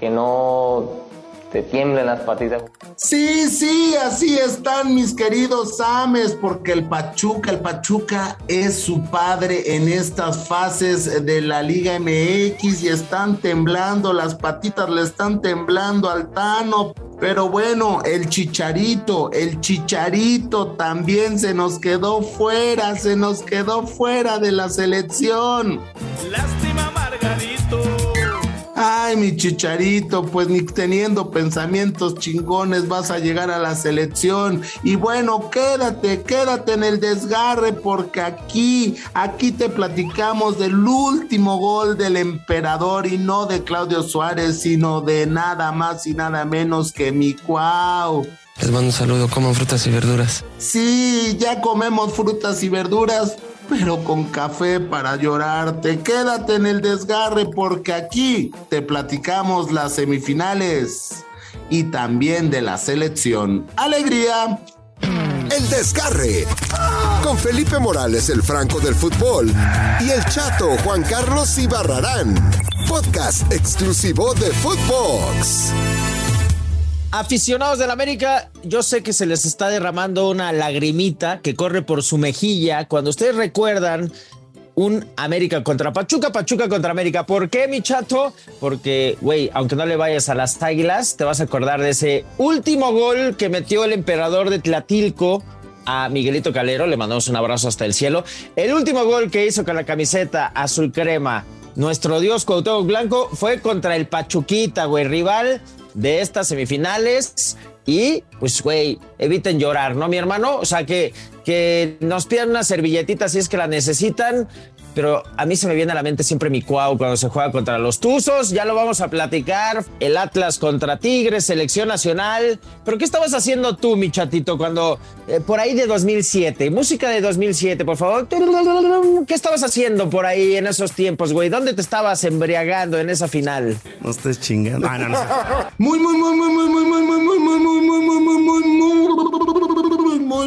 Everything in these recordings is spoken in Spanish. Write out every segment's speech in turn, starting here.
que no te tiemblen las patitas. Sí, sí, así están mis queridos Ames, porque el Pachuca, el Pachuca es su padre en estas fases de la Liga MX y están temblando, las patitas le están temblando al Tano. Pero bueno, el chicharito, el chicharito también se nos quedó fuera, se nos quedó fuera de la selección. Lástima. Ay, mi chicharito, pues ni teniendo pensamientos chingones vas a llegar a la selección. Y bueno, quédate, quédate en el desgarre porque aquí, aquí te platicamos del último gol del emperador y no de Claudio Suárez, sino de nada más y nada menos que mi cuau. Les mando un saludo, coman frutas y verduras. Sí, ya comemos frutas y verduras, pero con café para llorarte. Quédate en el desgarre porque aquí te platicamos las semifinales y también de la selección. ¡Alegría! El desgarre. Con Felipe Morales, el Franco del fútbol. Y el chato Juan Carlos Ibarrarán. Podcast exclusivo de Footbox. Aficionados del América, yo sé que se les está derramando una lagrimita que corre por su mejilla cuando ustedes recuerdan un América contra Pachuca, Pachuca contra América. ¿Por qué, mi chato? Porque, güey, aunque no le vayas a las águilas, te vas a acordar de ese último gol que metió el emperador de Tlatilco a Miguelito Calero. Le mandamos un abrazo hasta el cielo. El último gol que hizo con la camiseta azul crema nuestro dios Cuauhtémoc Blanco fue contra el Pachuquita, güey, rival de estas semifinales. Y pues, güey, eviten llorar, ¿no, mi hermano? O sea, que, que nos pidan una servilletita si es que la necesitan. Pero a mí se me viene a la mente siempre mi cuau cuando se juega contra los Tuzos. Ya lo vamos a platicar. El Atlas contra Tigres, selección nacional. Pero ¿qué estabas haciendo tú, mi chatito, cuando eh, por ahí de 2007? Música de 2007, por favor. ¿Qué estabas haciendo por ahí en esos tiempos, güey? ¿Dónde te estabas embriagando en esa final? No estés chingando. Ah, no, no. Muy, muy, muy, muy, muy, muy, muy, muy, muy, muy, muy, muy, muy, muy, muy, muy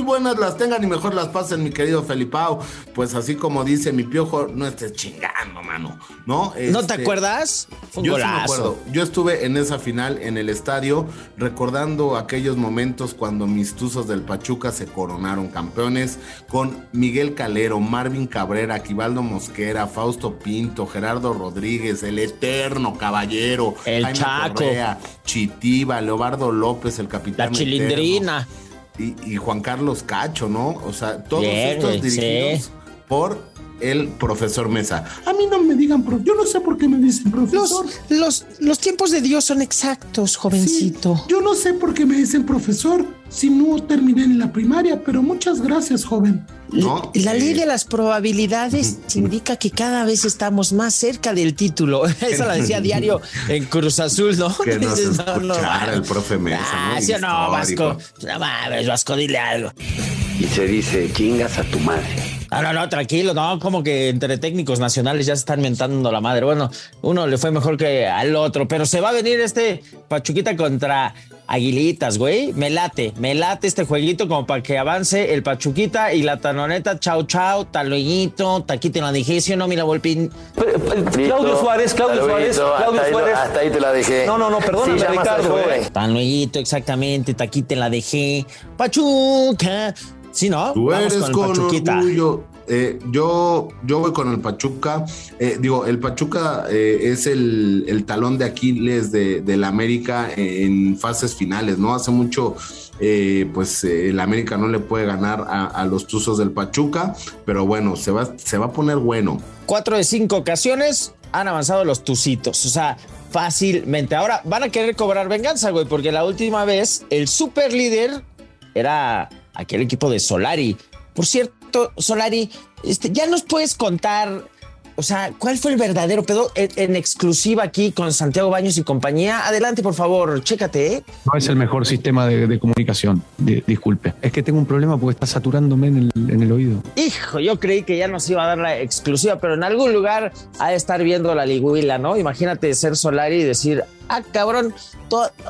buenas las tengan y mejor las pasen, mi querido Felipao. Pues así como dice mi piojo, no estés chingando, mano. ¿No? ¿No te Este, acuerdas? Fue un Yo sí me acuerdo. Yo estuve en esa final en el estadio recordando aquellos momentos cuando mis Tuzos del Pachuca se coronaron campeones con Miguel Calero, Marvin Cabrera, Aquivaldo Mosquera, Fausto Pinto, Gerardo Rodríguez, el eterno caballero, El Chaco. Correa, Chitiba, Leobardo López, el capitán. La chilindrina. eterno, Y, y Juan Carlos Cacho, ¿no? O sea, todos Bien, estos dirigidos sí. por el profesor Mesa. A mí no me digan, prof, yo no sé por qué me dicen profesor. Los, los, los tiempos de Dios son exactos, jovencito. Sí, yo no sé por qué me dicen profesor si no terminé en la primaria, pero muchas gracias, joven. No, La ley de las probabilidades indica que cada vez estamos más cerca del título. Eso lo decía diario en Cruz Azul, ¿no? Que nos Dices, no, no el profe Mesa, Ah, ¿no? ¿sí o no. Vasco? No mames, Vasco, dile algo. Y se dice, chingas a tu madre. Ah, no, no, tranquilo, no, como que entre técnicos nacionales ya se están mentando la madre. Bueno, uno le fue mejor que al otro, pero se va a venir este Pachuquita contra Aguilitas, güey. Me late, me late este jueguito como para que avance el Pachuquita y la Tanoneta. Chau, chau, talueñito, taquito en la digestion, no, mira, Volpín. Claudio Suárez, Claudio Suárez, Claudio Suárez. Hasta ahí te la dejé. No, no, no, perdóname, sí, Ricardo. Eh. Talueñito, exactamente, taquita en la dejé. Pachuca. Sí, ¿no? Tú Vamos eres con el con Pachuquita. orgullo. Eh, yo, yo voy con el Pachuca. Eh, digo, el Pachuca eh, es el, el talón de Aquiles de, del América en fases finales, ¿no? Hace mucho, pues el América no le puede ganar a, a los Tuzos del Pachuca, pero bueno, se va, se va a poner bueno. cuatro de cinco ocasiones han avanzado los tucitos. O sea, fácilmente. Ahora van a querer cobrar venganza, güey, porque la última vez el super líder era aquel equipo de Solari. Por cierto, Solari, este, ya nos puedes contar. O sea, ¿cuál fue el verdadero pedo en, en exclusiva aquí con Santiago Baños y compañía? Adelante, por favor, chécate, ¿eh? No es el mejor sistema de, de comunicación, di- disculpe. Es que tengo un problema porque está saturándome en el, en el oído. Hijo, yo creí que ya nos iba a dar la exclusiva, pero en algún lugar ha de estar viendo la liguila, ¿no? Imagínate ser Solari y decir, ah, cabrón,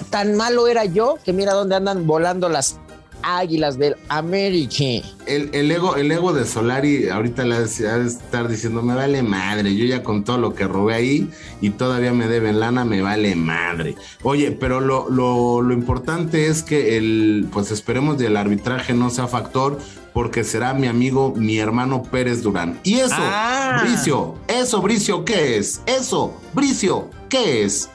tan malo era yo que mira dónde andan volando las Águilas del América. El, el, ego, el ego de Solari ahorita le ha de estar diciendo, me vale madre, yo ya con todo lo que robé ahí y todavía me deben lana, me vale madre. Oye, pero lo, lo, lo importante es que el, pues esperemos del arbitraje no sea factor, porque será mi amigo, mi hermano Pérez Durán. Y eso, Ah. Bricio, eso, Bricio, ¿qué es? Eso, Bricio, ¿qué es?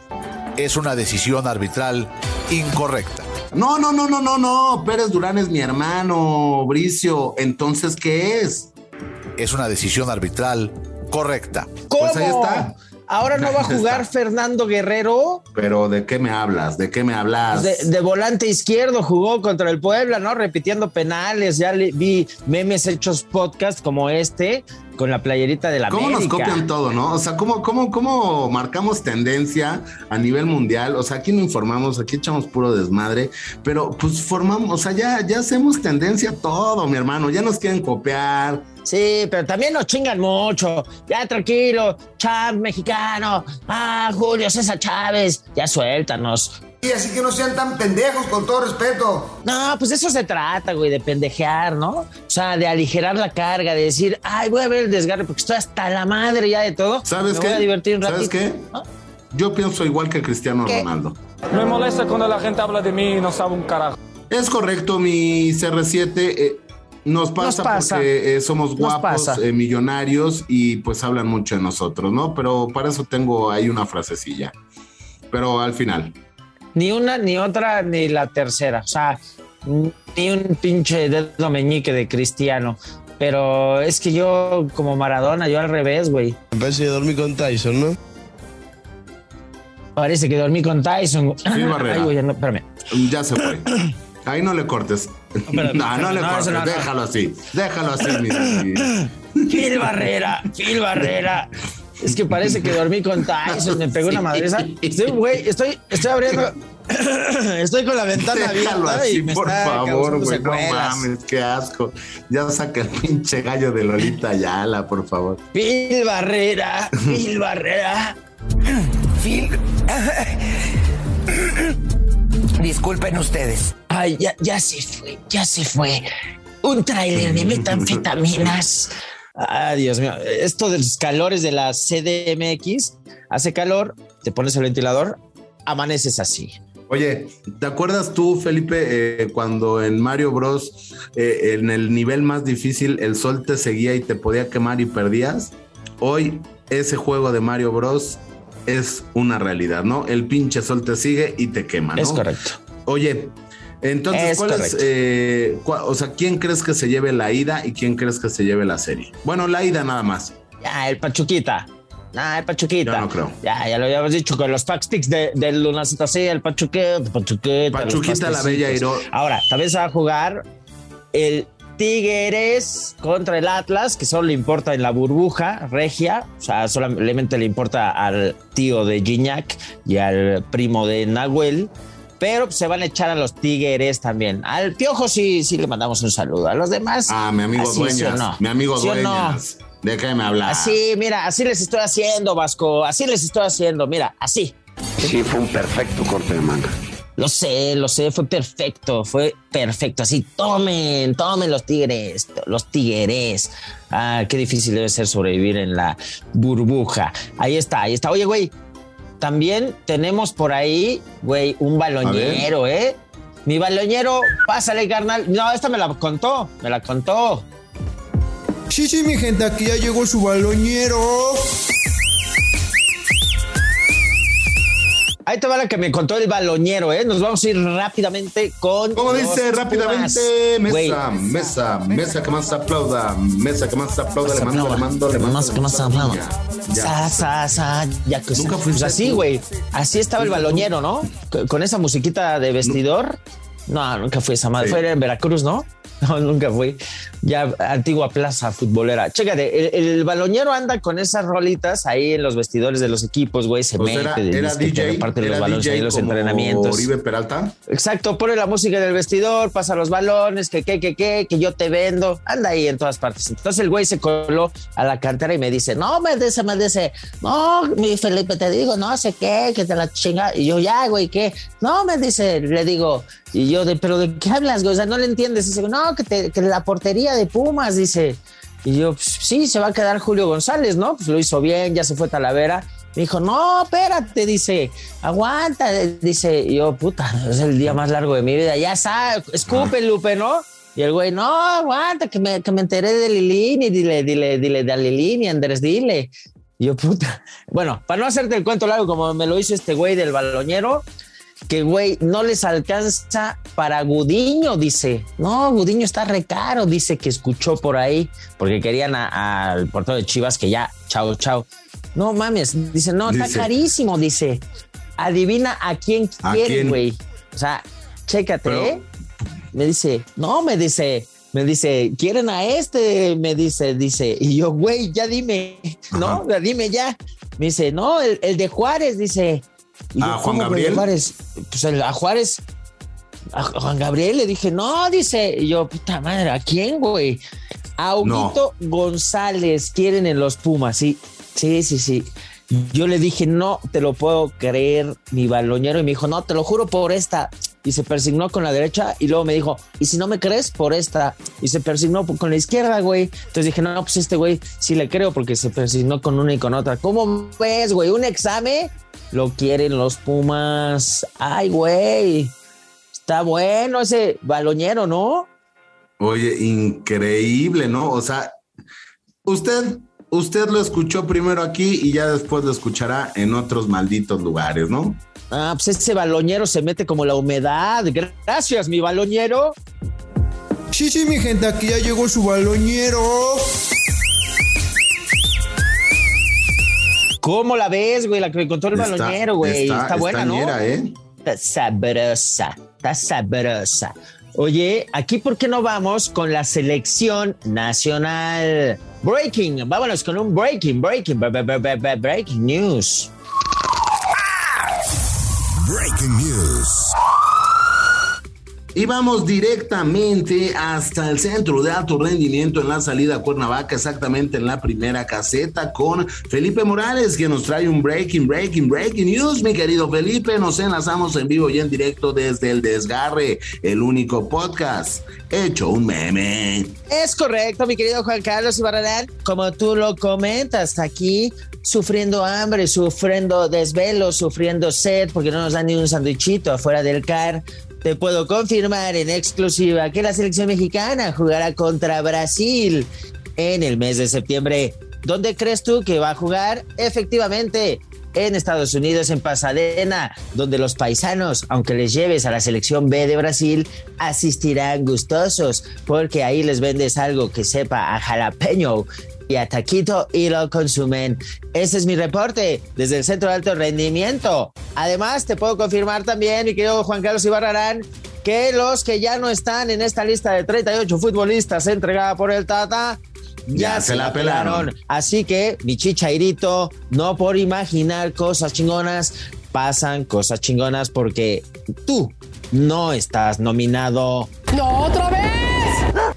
Es una decisión arbitral incorrecta. No, no, no, no, no, no. Pérez Durán es mi hermano, Bricio. Entonces, ¿qué es? Es una decisión arbitral correcta. ¿Cómo? Pues ahí está. Ahora no va a jugar está. Fernando Guerrero. Pero ¿de qué me hablas? ¿De qué me hablas? De, de volante izquierdo jugó contra el Puebla, ¿no? Repitiendo penales. Ya le, vi memes hechos podcast como este con la playerita de la ¿Cómo América. nos copian todo, no? O sea, ¿cómo, cómo, ¿cómo marcamos tendencia a nivel mundial? O sea, aquí no informamos, aquí echamos puro desmadre, pero pues formamos, o sea, ya, ya hacemos tendencia todo, mi hermano, ya nos quieren copiar. Sí, pero también nos chingan mucho. Ya tranquilo, Champ mexicano. Ah, Julio César Chávez. Ya suéltanos. Y así que no sean tan pendejos, con todo respeto. No, pues de eso se trata, güey, de pendejear, ¿no? O sea, de aligerar la carga, de decir, ay, voy a ver el desgarre porque estoy hasta la madre ya de todo. ¿Sabes Me qué? Voy a divertir un ¿Sabes ratito. qué? Yo pienso igual que Cristiano ¿Qué? Ronaldo. Me molesta cuando la gente habla de mí y no sabe un carajo. Es correcto, mi CR7. eh, nos pasa, pasa. porque eh, somos guapos, eh, millonarios y pues hablan mucho de nosotros, ¿no? Pero para eso tengo ahí una frasecilla. Pero al final. Ni una, ni otra, ni la tercera. O sea, ni un pinche dedo meñique de cristiano. Pero es que yo, como Maradona, yo al revés, güey. Parece que dormí con Tyson, ¿no? Parece que dormí con Tyson. Sí, Barrera. Ay, güey, ya no, espérame. Ya se fue. Ahí no le cortes. no, no le no, cortes. eso no, no. déjalo así. Déjalo así, mi. Phil Barrera, Phil Barrera. Es que parece que dormí con Tyson, me pegó una madreza. Estoy, güey, estoy, estoy abriendo. Estoy con la ventana Déjalo abierta así, y me por está favor, güey. No mames, qué asco. Ya saca el pinche gallo de Lolita Ayala, por favor. Phil Barrera, Phil Barrera. Phil. Disculpen ustedes. Ay, ya, ya se fue, ya se fue. Un tráiler de metanfetaminas. Ay, Dios mío. Esto de los calores de la CDMX hace calor, te pones el ventilador, amaneces así. Oye, ¿te acuerdas tú, Felipe, eh, cuando en Mario Bros, eh, en el nivel más difícil, el sol te seguía y te podía quemar y perdías? Hoy ese juego de Mario Bros es una realidad, ¿no? El pinche sol te sigue y te quema, ¿no? Es correcto. Oye, entonces, Es ¿cuál es, eh, o sea, quién crees que se lleve la ida y quién crees que se lleve la serie? Bueno, la ida nada más. Ya, el Pachuquita. Ah, el Pachuquita. Yo no creo. Ya, ya lo habíamos dicho con los Pax Picks de, del Lunacita, sí, el Pachuquita, el Pachuquita. Pachuquita, la bella. Iro- Ahora, también se va a jugar el Tigres contra el Atlas, que solo le importa en la burbuja regia, o sea, solamente le importa al tío de Gignac y al primo de Nahuel. Pero pues, se van a echar a los Tigres también. Al Piojo sí, sí le mandamos un saludo. A los demás. Ah, mi amigo así, ¿sí o Dueñas. no? Mi amigo ¿Sí no? Dueñas. ¿De qué me hablas? Así, mira, así les estoy haciendo, Vasco. Así les estoy haciendo, mira, así. Sí, fue un perfecto corte de manga. Lo sé, lo sé, fue perfecto, fue perfecto. Así, tomen, tomen los tigres, los tigres. Ah, qué difícil debe ser sobrevivir en la burbuja. Ahí está, ahí está. Oye, güey, también tenemos por ahí, güey, un baloñero, ¿eh? Mi baloñero, pásale, carnal. No, esta me la contó, me la contó. Sí, sí, mi gente, aquí ya llegó su baloñero. Ahí te va la que me contó el baloñero, ¿eh? Nos vamos a ir rápidamente con. ¿Cómo dice rápidamente? Mesa, mesa, mesa que más aplauda, mesa que más aplauda, le mando, le mando, le mando. Que más aplauda. Sa, sa, sa, ya que Nunca pues fuiste así, tú. güey. Así estaba el baloñero, ¿no? Con- Con esa musiquita de vestidor. No, nunca fui esa madre. Sí. Fue en Veracruz, ¿no? No, nunca fui. Ya antigua plaza futbolera. Chécate, el, balonero anda con esas rolitas ahí en los vestidores de los equipos, güey. Se mete, era, era DJ, reparte los balones en los entrenamientos. Oribe Peralta. Exacto, pone la música del vestidor, pasa los balones, que qué, que qué, que yo te vendo. Anda ahí en todas partes. Entonces el güey se coló a la cantera y me dice, no, me dice, me dice, no, mi Felipe, te digo, no sé qué, que te la chinga. Y yo, ya, güey, ¿qué? No, me dice, le digo, y yo, de, pero ¿de qué hablas, güey? O sea, no le entiendes. Y dice, no, que, la portería de Pumas, dice. Y yo, pues, sí, se va a quedar Julio González, ¿no? Pues lo hizo bien, ya se fue Talavera. Me dijo, no, espérate, dice, aguanta, dice, yo, puta, es el día más largo de mi vida, ya sabes, escupe, Lupe, ¿no? Y el güey, no, aguanta, que me, que me enteré de Lilín y dile, dile, dile, de Lilín y Andrés, dile. Yo, puta, bueno, para no hacerte el cuento largo como me lo hizo este güey del baloñero, que, güey, no les alcanza para Gudiño, dice. No, Gudiño está re caro, dice que escuchó por ahí, porque querían al portero de Chivas que ya, chao, chao. No mames, dice, no, está carísimo, dice. Adivina a quién quiere, güey. O sea, chécate, ¿eh? Me dice, no, me dice, me dice, ¿quieren a este? Me dice, dice, y yo, güey, ya dime, no, dime ya. Me dice, no, el, el de Juárez, dice, ¿A Juan Gabriel? Juárez? Pues a Juárez, a Juan Gabriel le dije, no, dice, y yo, puta madre, ¿a quién, güey? A Augusto González quieren en los Pumas, sí, sí, sí, sí. Yo le dije, no te lo puedo creer, mi baloñero, y me dijo, no, te lo juro por esta. Y se persignó con la derecha y luego me dijo, y si no me crees, por esta. Y se persignó con la izquierda, güey. Entonces dije, no, pues este güey sí le creo porque se persignó con una y con otra. ¿Cómo ves, güey? ¿Un examen? Lo quieren los Pumas. Ay, güey. Está bueno ese baloñero, ¿no? Oye, increíble, ¿no? O sea, usted, usted lo escuchó primero aquí y ya después lo escuchará en otros malditos lugares, ¿no? Ah, pues ese baloñero se mete como la humedad. Gracias, mi baloñero. Sí, sí, mi gente, aquí ya llegó su baloñero. ¿Cómo la ves, güey? La que me contó el balonero, güey. Está, buena, ¿no? ¿eh? Está sabrosa, está sabrosa. Oye, aquí por qué no vamos con la selección nacional. Breaking, vámonos con un breaking, breaking, breaking news. Breaking news. Y vamos directamente hasta el centro de alto rendimiento en la salida a Cuernavaca, exactamente en la primera caseta con Felipe Morales, que nos trae un breaking, breaking, breaking news. Mi querido Felipe, nos enlazamos en vivo y en directo desde el Desgarre, el único podcast hecho un meme. Es correcto, mi querido Juan Carlos Ibarrarán. Como tú lo comentas, aquí sufriendo hambre, sufriendo desvelo, sufriendo sed, porque no nos dan ni un sandwichito afuera del car te puedo confirmar en exclusiva que la selección mexicana jugará contra Brasil en el mes de septiembre. ¿Dónde crees tú que va a jugar? Efectivamente, en Estados Unidos, en Pasadena, donde los paisanos, aunque les lleves a la selección B de Brasil, asistirán gustosos, porque ahí les vendes algo que sepa a jalapeño y a taquito y lo consumen. Ese es mi reporte desde el Centro de Alto Rendimiento. Además, te puedo confirmar también, mi querido Juan Carlos Ibarrarán, que los que ya no están en esta lista de 38 futbolistas entregada por el Tata, ya, se, la pelaron. Así que, mi chichairito, no por imaginar cosas chingonas, pasan cosas chingonas porque tú no estás nominado. ¡No, otra vez!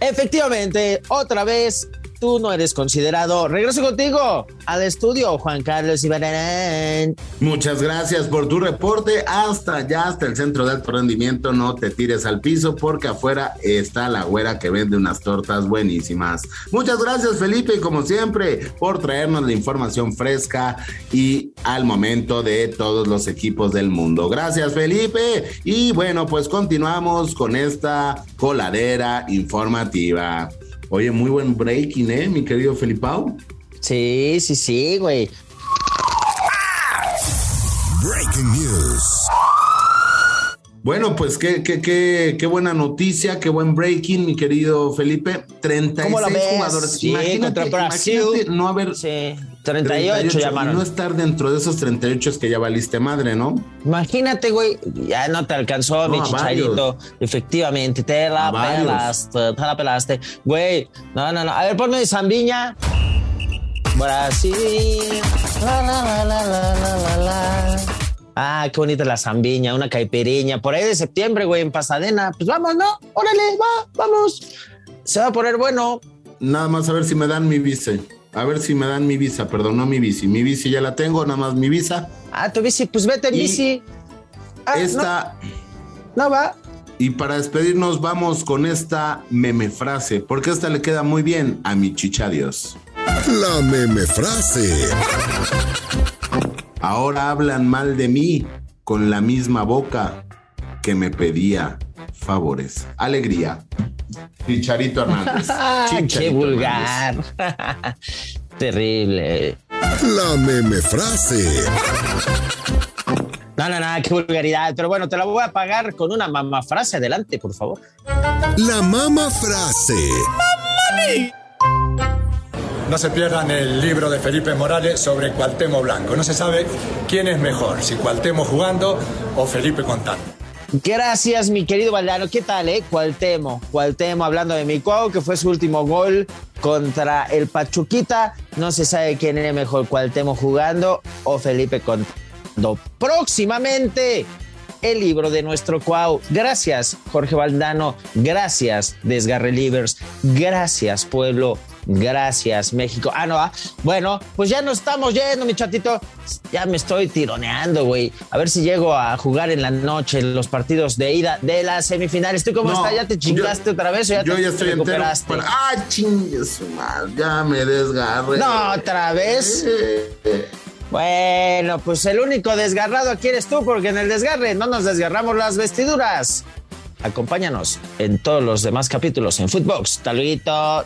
Efectivamente, otra vez tú no eres considerado. Regreso contigo al estudio, Juan Carlos Ibarán. Muchas gracias por tu reporte. Hasta allá, hasta el centro de alto rendimiento. No te tires al piso porque afuera está la güera que vende unas tortas buenísimas. Muchas gracias, Felipe, como siempre, por traernos la información fresca y al momento de todos los equipos del mundo. Gracias, Felipe. Y bueno, pues continuamos con esta coladera informativa. Oye, muy buen breaking, ¿eh, mi querido Felipao? Sí, sí, sí, güey. Breaking news. Bueno, pues qué, qué, qué, qué buena noticia, qué buen breaking, mi querido Felipe. 36 jugadores. Sí, imagínate, imagínate no haber. Sí, 38, 38 llamaron. no estar dentro de esos 38 es que ya valiste madre, ¿no? Imagínate, güey, ya no te alcanzó no, mi chicharito. Efectivamente, te la pelaste, te la pelaste. Güey, no, no, no. A ver, ponme de Zambiña. Brasil. La, la, la, la, la, la, la. Ah, qué bonita la zambiña, una caipireña. Por ahí de septiembre, güey, en Pasadena. Pues vamos, ¿no? Órale, va, vamos. Se va a poner bueno. Nada más a ver si me dan mi visa. A ver si me dan mi visa, perdón, no mi bici. Mi bici ya la tengo, nada más mi visa. Ah, tu bici, pues vete en bici. Ah, esta. No. va. Y para despedirnos, vamos con esta meme frase, porque esta le queda muy bien a mi chichadios. La meme frase. Ahora hablan mal de mí con la misma boca que me pedía favores. Alegría. Chicharito Hernández. ¡Qué vulgar! Terrible. La meme frase. No, no, no, qué vulgaridad. Pero bueno, te la voy a pagar con una mamá frase. Adelante, por favor. La mama frase. ¡Mamá no se pierdan el libro de Felipe Morales sobre Cualtemo Blanco. No se sabe quién es mejor, si Cualtemo jugando o Felipe contando. Gracias, mi querido Valdano. ¿Qué tal, eh? Cualtemo. Cualtemo hablando de mi cuau, que fue su último gol contra el Pachuquita. No se sabe quién es mejor, Cualtemo jugando o Felipe contando. Próximamente el libro de nuestro Cuau. Gracias, Jorge Valdano. Gracias, Desgarre Livers. Gracias, pueblo Gracias, México. Ah, no, ah. bueno, pues ya nos estamos yendo, mi chatito. Ya me estoy tironeando, güey. A ver si llego a jugar en la noche en los partidos de ida de la semifinal. Estoy como está, ya te chingaste otra vez o ya yo te ya estoy recuperaste. Ah, chingues, ya me desgarré. No, otra vez. Bueno, pues el único desgarrado aquí eres tú, porque en el desgarre no nos desgarramos las vestiduras. Acompáñanos en todos los demás capítulos en Footbox. Taluito.